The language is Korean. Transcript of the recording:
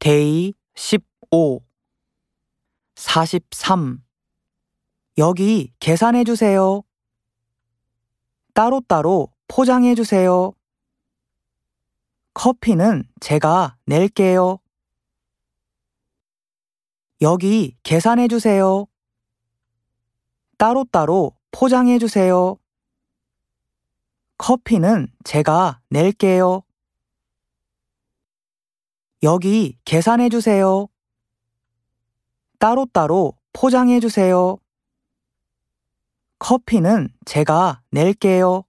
데이 15 43 여기 계산해 주세요. 따로따로 포장해 주세요. 커피는 제가 낼게요. 여기 계산해 주세요. 따로따로 포장해 주세요. 커피는 제가 낼게요. 여기 계산해 주세요. 따로따로 포장해 주세요. 커피는 제가 낼게요.